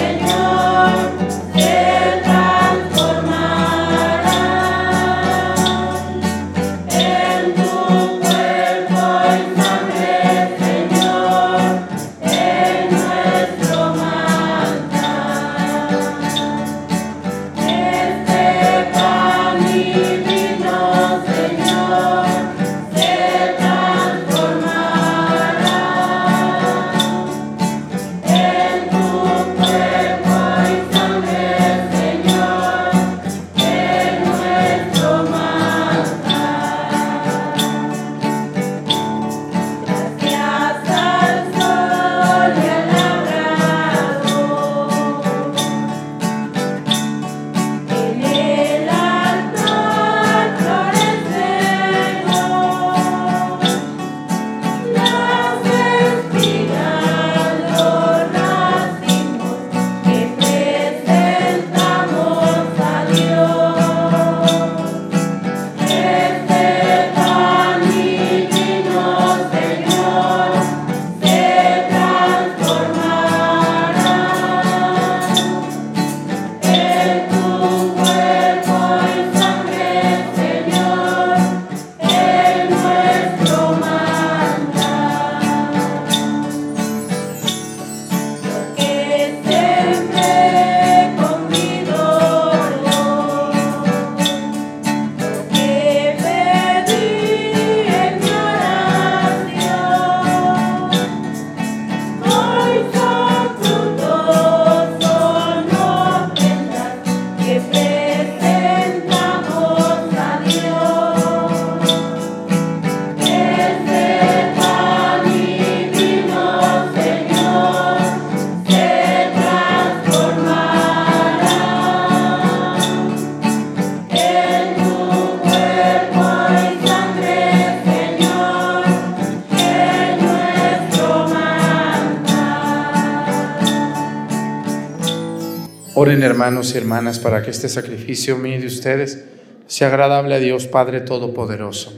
Hermanos y hermanas para que este sacrificio mío de ustedes sea agradable a Dios Padre Todopoderoso.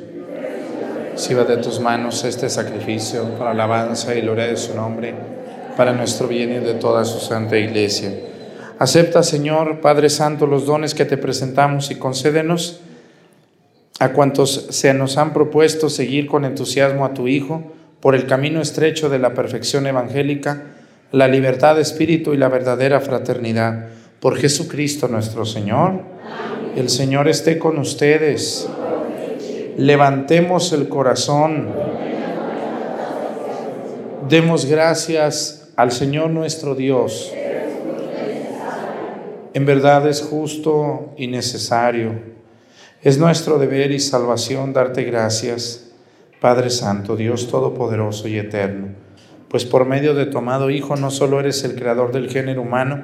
Sirva de tus manos este sacrificio para alabanza y gloria de su nombre, para nuestro bien y de toda su santa iglesia. Acepta, Señor, Padre Santo, los dones que te presentamos y concédenos a cuantos se nos han propuesto seguir con entusiasmo a tu Hijo por el camino estrecho de la perfección evangélica, la libertad de espíritu y la verdadera fraternidad. Por Jesucristo nuestro Señor. El Señor esté con ustedes. Levantemos el corazón. Demos gracias al Señor nuestro Dios. En verdad es justo y necesario. Es nuestro deber y salvación darte gracias, Padre Santo, Dios Todopoderoso y Eterno, pues por medio de tu amado Hijo no solo eres el creador del género humano,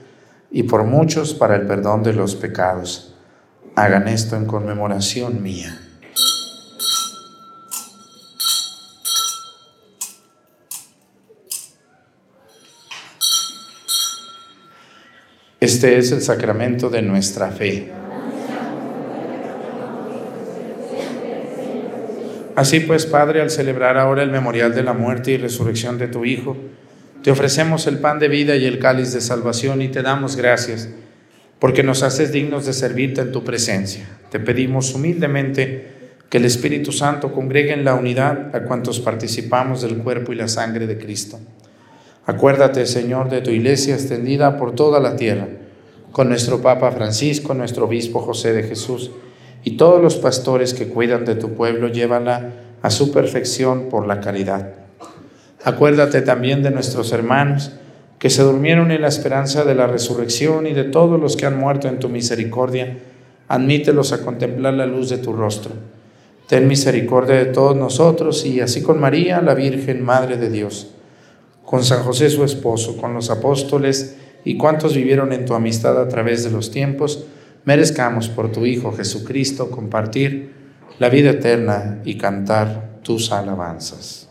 y por muchos para el perdón de los pecados. Hagan esto en conmemoración mía. Este es el sacramento de nuestra fe. Así pues, Padre, al celebrar ahora el memorial de la muerte y resurrección de tu Hijo, te ofrecemos el pan de vida y el cáliz de salvación y te damos gracias porque nos haces dignos de servirte en tu presencia. Te pedimos humildemente que el Espíritu Santo congregue en la unidad a cuantos participamos del cuerpo y la sangre de Cristo. Acuérdate, Señor, de tu iglesia extendida por toda la tierra, con nuestro Papa Francisco, nuestro Obispo José de Jesús y todos los pastores que cuidan de tu pueblo, llévala a su perfección por la caridad. Acuérdate también de nuestros hermanos que se durmieron en la esperanza de la resurrección y de todos los que han muerto en tu misericordia, admítelos a contemplar la luz de tu rostro. Ten misericordia de todos nosotros y así con María, la Virgen, Madre de Dios, con San José su esposo, con los apóstoles y cuantos vivieron en tu amistad a través de los tiempos, merezcamos por tu Hijo Jesucristo compartir la vida eterna y cantar tus alabanzas.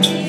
time.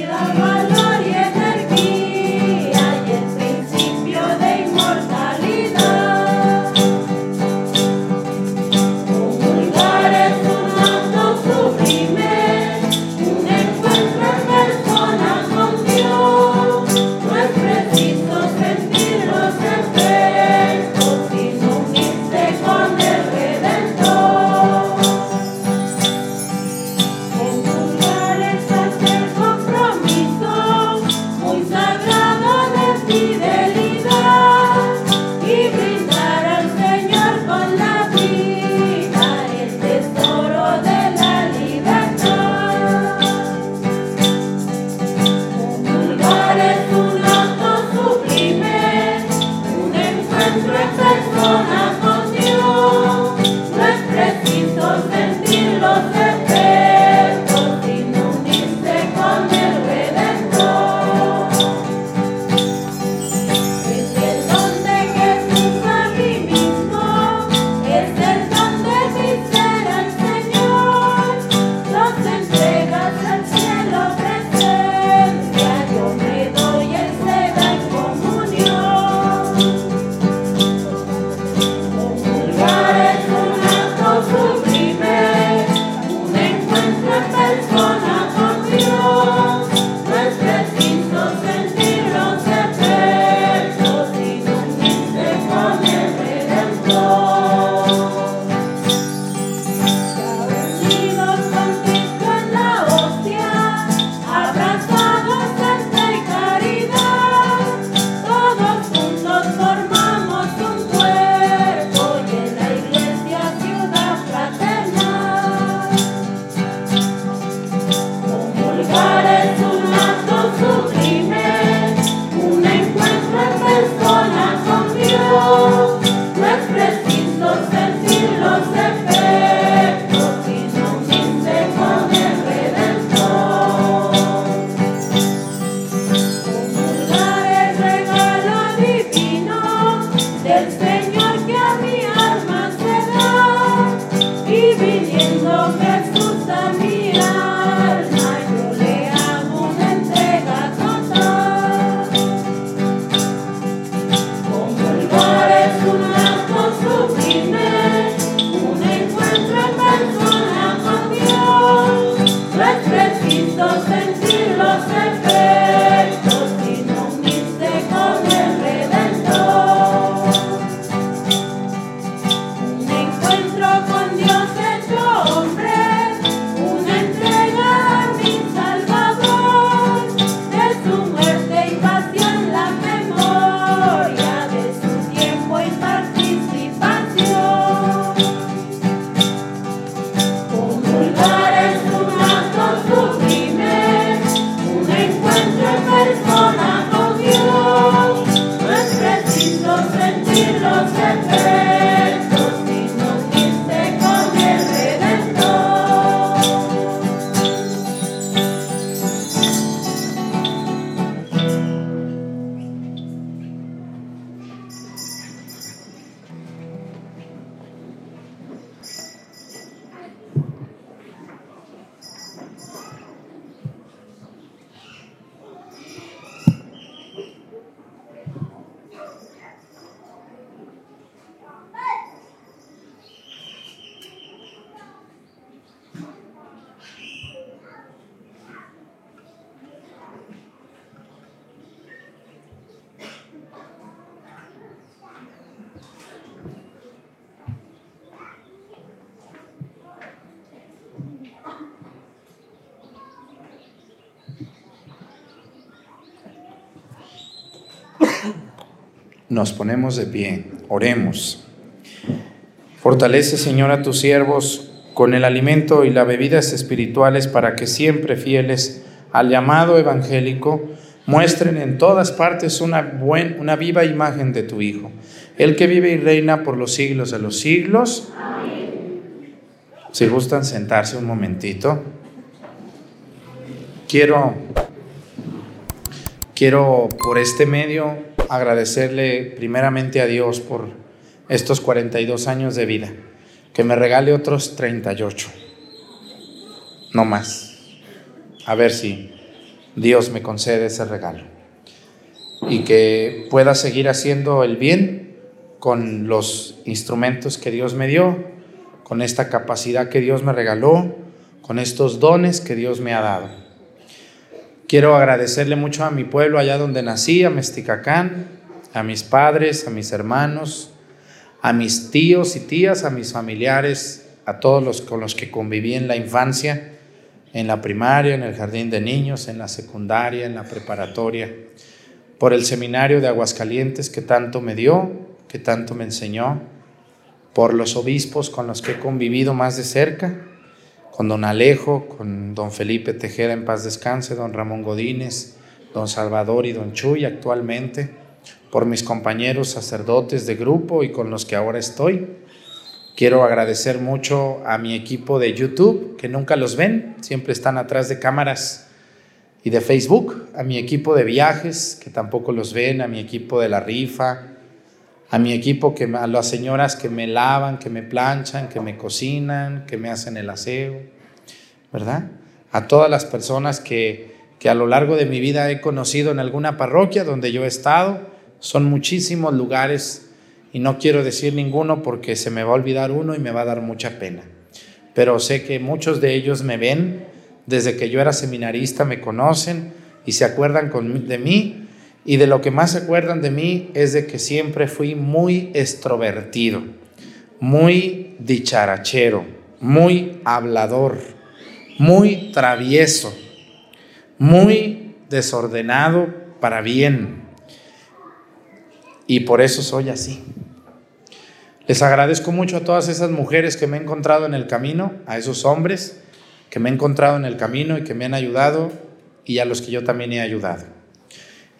Nos ponemos de pie, oremos. Fortalece, Señor, a tus siervos con el alimento y las bebidas espirituales para que siempre fieles al llamado evangélico muestren en todas partes una, buen, una viva imagen de tu Hijo, el que vive y reina por los siglos de los siglos. Si gustan sentarse un momentito. Quiero, quiero por este medio agradecerle primeramente a Dios por estos 42 años de vida, que me regale otros 38, no más. A ver si Dios me concede ese regalo y que pueda seguir haciendo el bien con los instrumentos que Dios me dio, con esta capacidad que Dios me regaló, con estos dones que Dios me ha dado. Quiero agradecerle mucho a mi pueblo allá donde nací, a Mesticacán, a mis padres, a mis hermanos, a mis tíos y tías, a mis familiares, a todos los con los que conviví en la infancia, en la primaria, en el jardín de niños, en la secundaria, en la preparatoria, por el seminario de Aguascalientes que tanto me dio, que tanto me enseñó, por los obispos con los que he convivido más de cerca, con don Alejo, con don Felipe Tejeda en paz descanse, don Ramón Godínez, don Salvador y don Chuy actualmente, por mis compañeros sacerdotes de grupo y con los que ahora estoy. Quiero agradecer mucho a mi equipo de YouTube, que nunca los ven, siempre están atrás de cámaras y de Facebook, a mi equipo de viajes, que tampoco los ven, a mi equipo de la rifa, a mi equipo, que, a las señoras que me lavan, que me planchan, que me cocinan, que me hacen el aseo, ¿verdad? A todas las personas que, que a lo largo de mi vida he conocido en alguna parroquia donde yo he estado, son muchísimos lugares y no quiero decir ninguno porque se me va a olvidar uno y me va a dar mucha pena. Pero sé que muchos de ellos me ven, desde que yo era seminarista me conocen y se acuerdan de mí y de lo que más se acuerdan de mí es de que siempre fui muy extrovertido, muy dicharachero, muy hablador, muy travieso, muy desordenado para bien. Y por eso soy así. Les agradezco mucho a todas esas mujeres que me he encontrado en el camino, a esos hombres que me he encontrado en el camino y que me han ayudado y a los que yo también he ayudado.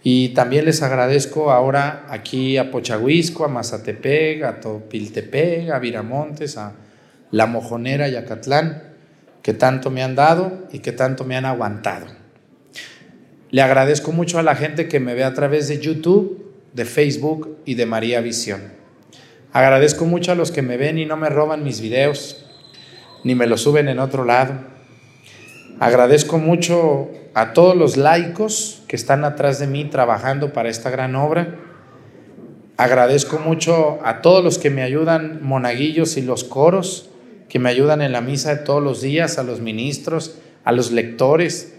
Y también les agradezco ahora aquí a Pochahuisco, a Mazatepec, a Topiltepec, a Viramontes, a La Mojonera y a Catlán, que tanto me han dado y que tanto me han aguantado. Le agradezco mucho a la gente que me ve a través de YouTube, de Facebook y de María Visión. Agradezco mucho a los que me ven y no me roban mis videos, ni me los suben en otro lado. Agradezco mucho a todos los laicos que están atrás de mí trabajando para esta gran obra. Agradezco mucho a todos los que me ayudan, monaguillos y los coros, que me ayudan en la misa de todos los días, a los ministros, a los lectores,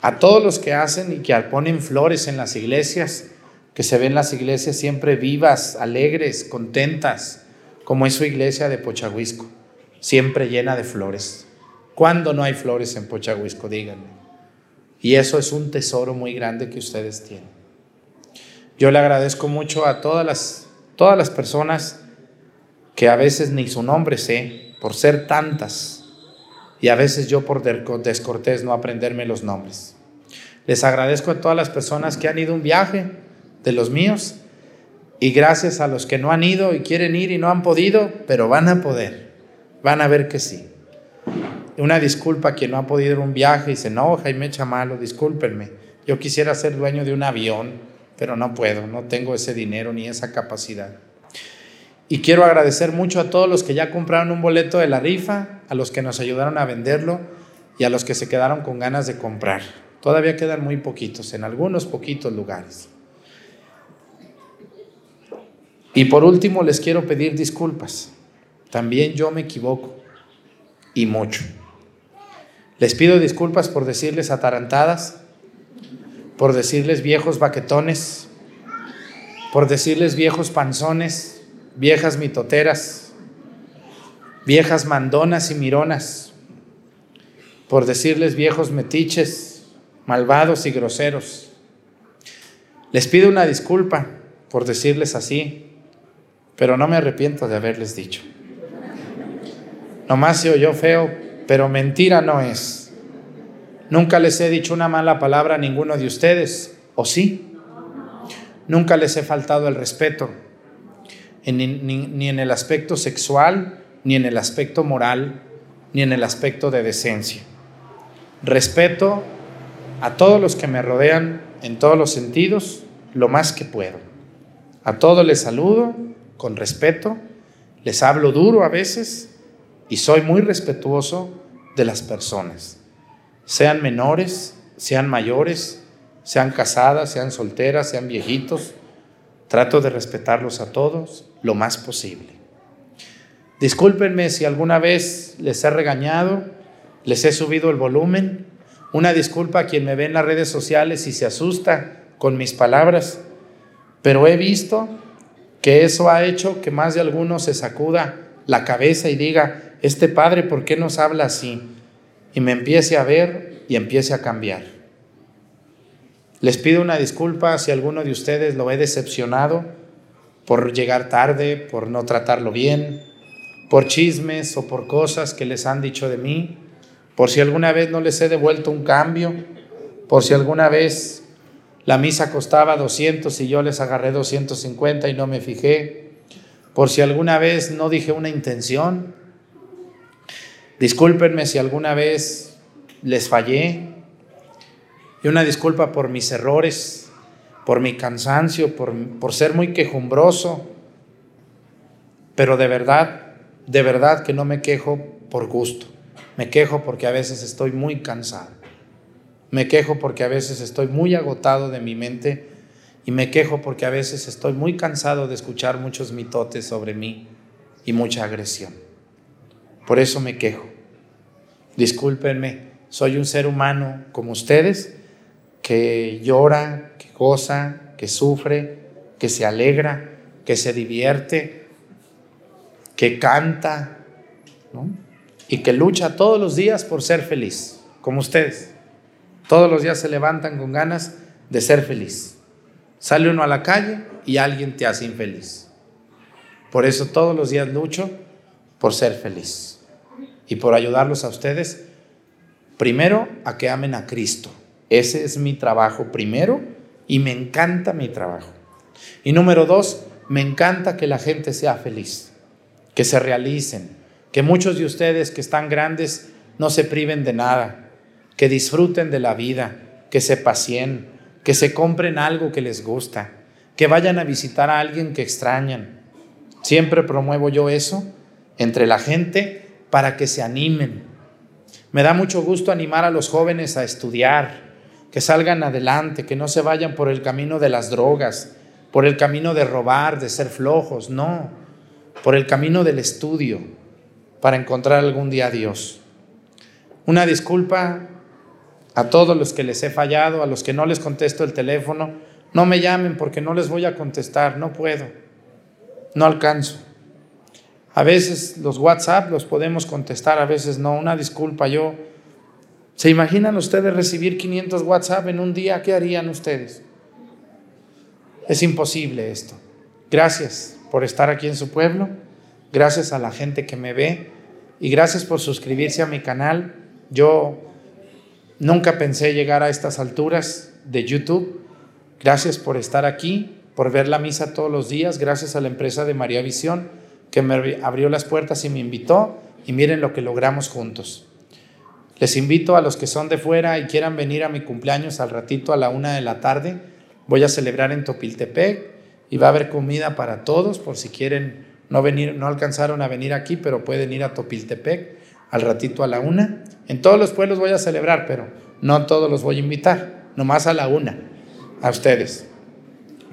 a todos los que hacen y que ponen flores en las iglesias, que se ven las iglesias siempre vivas, alegres, contentas, como es su iglesia de Pochahuisco, siempre llena de flores. ¿Cuándo no hay flores en Pochahuisco? Díganme. Y eso es un tesoro muy grande que ustedes tienen. Yo le agradezco mucho a todas las, todas las personas que a veces ni su nombre sé, por ser tantas, y a veces yo por descortés no aprenderme los nombres. Les agradezco a todas las personas que han ido un viaje de los míos y gracias a los que no han ido y quieren ir y no han podido, pero van a poder, van a ver que sí una disculpa a quien no ha podido ir a un viaje y se enoja y me echa malo, discúlpenme. Yo quisiera ser dueño de un avión, pero no puedo, no tengo ese dinero ni esa capacidad. Y quiero agradecer mucho a todos los que ya compraron un boleto de la rifa, a los que nos ayudaron a venderlo y a los que se quedaron con ganas de comprar. Todavía quedan muy poquitos, en algunos poquitos lugares. Y por último les quiero pedir disculpas. También yo me equivoco y mucho. Les pido disculpas por decirles atarantadas, por decirles viejos baquetones, por decirles viejos panzones, viejas mitoteras, viejas mandonas y mironas, por decirles viejos metiches, malvados y groseros. Les pido una disculpa por decirles así, pero no me arrepiento de haberles dicho. Nomás se oyó feo, pero mentira no es. Nunca les he dicho una mala palabra a ninguno de ustedes, ¿o sí? Nunca les he faltado el respeto, ni, en el aspecto sexual, ni en el aspecto moral, ni en el aspecto de decencia. Respeto a todos los que me rodean en todos los sentidos lo más que puedo. A todos les saludo con respeto, les hablo duro a veces y soy muy respetuoso de las personas, sean menores, sean mayores, sean casadas, sean solteras, sean viejitos. Trato de respetarlos a todos lo más posible. Discúlpenme si alguna vez les he regañado, les he subido el volumen. Una disculpa a quien me ve en las redes sociales y se asusta con mis palabras, pero he visto que eso ha hecho que más de alguno se sacuda la cabeza y diga, este padre, ¿por qué nos habla así? Y me empiece a ver y empiece a cambiar. Les pido una disculpa si alguno de ustedes lo he decepcionado por llegar tarde, por no tratarlo bien, por chismes o por cosas que les han dicho de mí, por si alguna vez no les he devuelto un cambio, por si alguna vez la misa costaba 200 y yo les agarré 250 y no me fijé, por si alguna vez no dije una intención, discúlpenme si alguna vez les fallé, y una disculpa por mis errores, por mi cansancio, por, por ser muy quejumbroso, pero de verdad de verdad que no me quejo por gusto. Me quejo porque a veces estoy muy cansado. Me quejo porque a veces estoy muy agotado de mi mente y me quejo porque a veces estoy muy cansado de escuchar muchos mitotes sobre mí y mucha agresión. Por eso me quejo. Discúlpenme, soy un ser humano como ustedes que llora, que goza, que sufre, que se alegra, que se divierte, que canta y que lucha todos los días por ser feliz, como ustedes. Todos los días se levantan con ganas de ser feliz. Sale uno a la calle y alguien te hace infeliz. Por eso todos los días lucho por ser feliz y por ayudarlos a ustedes, primero a que amen a Cristo. Ese es mi trabajo primero y me encanta mi trabajo. Y número dos, me encanta que la gente sea feliz que se realicen, que muchos de ustedes que están grandes no se priven de nada, que disfruten de la vida, que se pacien, que se compren algo que les gusta, que vayan a visitar a alguien que extrañan. Siempre promuevo yo eso entre la gente para que se animen. Me da mucho gusto animar a los jóvenes a estudiar, que salgan adelante, que no se vayan por el camino de las drogas, por el camino de robar, de ser flojos, no por el camino del estudio para encontrar algún día a Dios. Una disculpa a todos los que les he fallado, a los que no les contesto el teléfono. No me llamen porque no les voy a contestar, no puedo, no alcanzo. A veces los WhatsApp los podemos contestar, a veces no. Una disculpa, yo... ¿Se imaginan ustedes recibir 500 WhatsApp en un día? ¿Qué harían ustedes? Es imposible esto. Gracias por estar aquí en su pueblo, gracias a la gente que me ve y gracias por suscribirse a mi canal. Yo nunca pensé llegar a estas alturas de YouTube. Gracias por estar aquí, por ver la misa todos los días, gracias a la empresa de María Visión que me abrió las puertas y me invitó y miren lo que logramos juntos. Les invito a los que son de fuera y quieran venir a mi cumpleaños al ratito a la una de la tarde. Voy a celebrar en Topiltepec y va a haber comida para todos por si quieren no venir, no alcanzaron a venir aquí, pero pueden ir a Topiltepec al ratito a la una. En todos los pueblos voy a celebrar, pero no todos los voy a invitar, nomás a la una, a ustedes.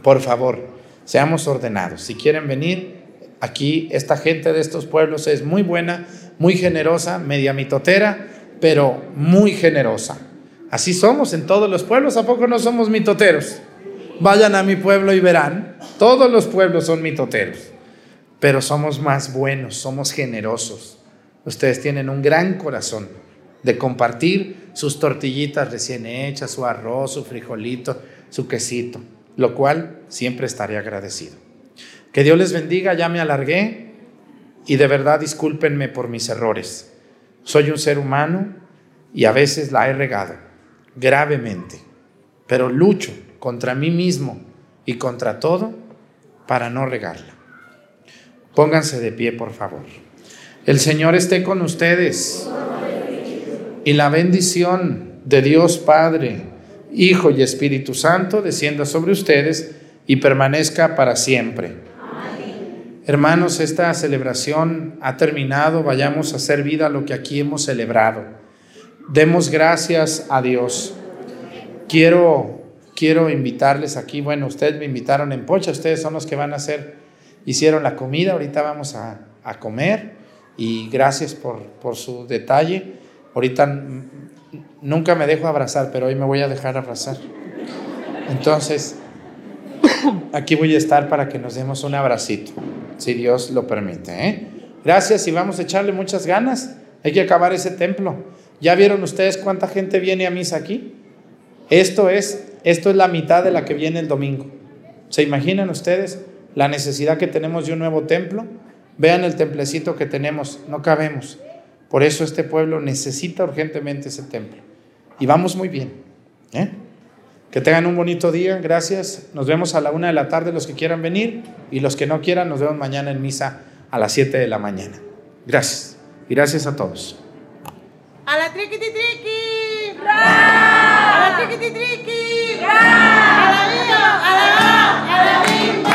Por favor, seamos ordenados. Si quieren venir, aquí esta gente de estos pueblos es muy buena, muy generosa, media mitotera, pero muy generosa. Así somos en todos los pueblos, ¿a poco no somos mitoteros? Vayan a mi pueblo y verán, todos los pueblos son mitoteros, pero somos más buenos, somos generosos. Ustedes tienen un gran corazón de compartir sus tortillitas recién hechas, su arroz, su frijolito, su quesito, lo cual siempre estaré agradecido. Que Dios les bendiga, ya me alargué y de verdad discúlpenme por mis errores. Soy un ser humano y a veces la he regado gravemente, pero lucho contra mí mismo y contra todo para no regarla. Pónganse de pie, por favor. El Señor esté con ustedes. Y la bendición de Dios Padre, Hijo y Espíritu Santo descienda sobre ustedes y permanezca para siempre. Hermanos, esta celebración ha terminado. Vayamos a hacer vida lo que aquí hemos celebrado. Demos gracias a Dios. Quiero, quiero invitarles aquí. Bueno, ustedes me invitaron en Pocha. Ustedes son los que van a hacer, hicieron la comida. Ahorita vamos a, a comer. Y gracias por, por su detalle. Ahorita nunca me dejo abrazar, pero hoy me voy a dejar abrazar. Entonces, aquí voy a estar para que nos demos un abracito si Dios lo permite. ¿eh? Gracias y vamos a echarle muchas ganas. Hay que acabar ese templo. ¿Ya vieron ustedes cuánta gente viene a misa aquí? Esto es, esto es la mitad de la que viene el domingo. ¿Se imaginan ustedes la necesidad que tenemos de un nuevo templo? Vean el templecito que tenemos, no cabemos. Por eso este pueblo necesita urgentemente ese templo. Y vamos muy bien. ¿eh? Que tengan un bonito día, gracias. Nos vemos a la una de la tarde los que quieran venir y los que no quieran nos vemos mañana en misa a las 7 de la mañana. Gracias. Y gracias a todos. A la triqui triqui. A la triqui triqui. A la a la a la.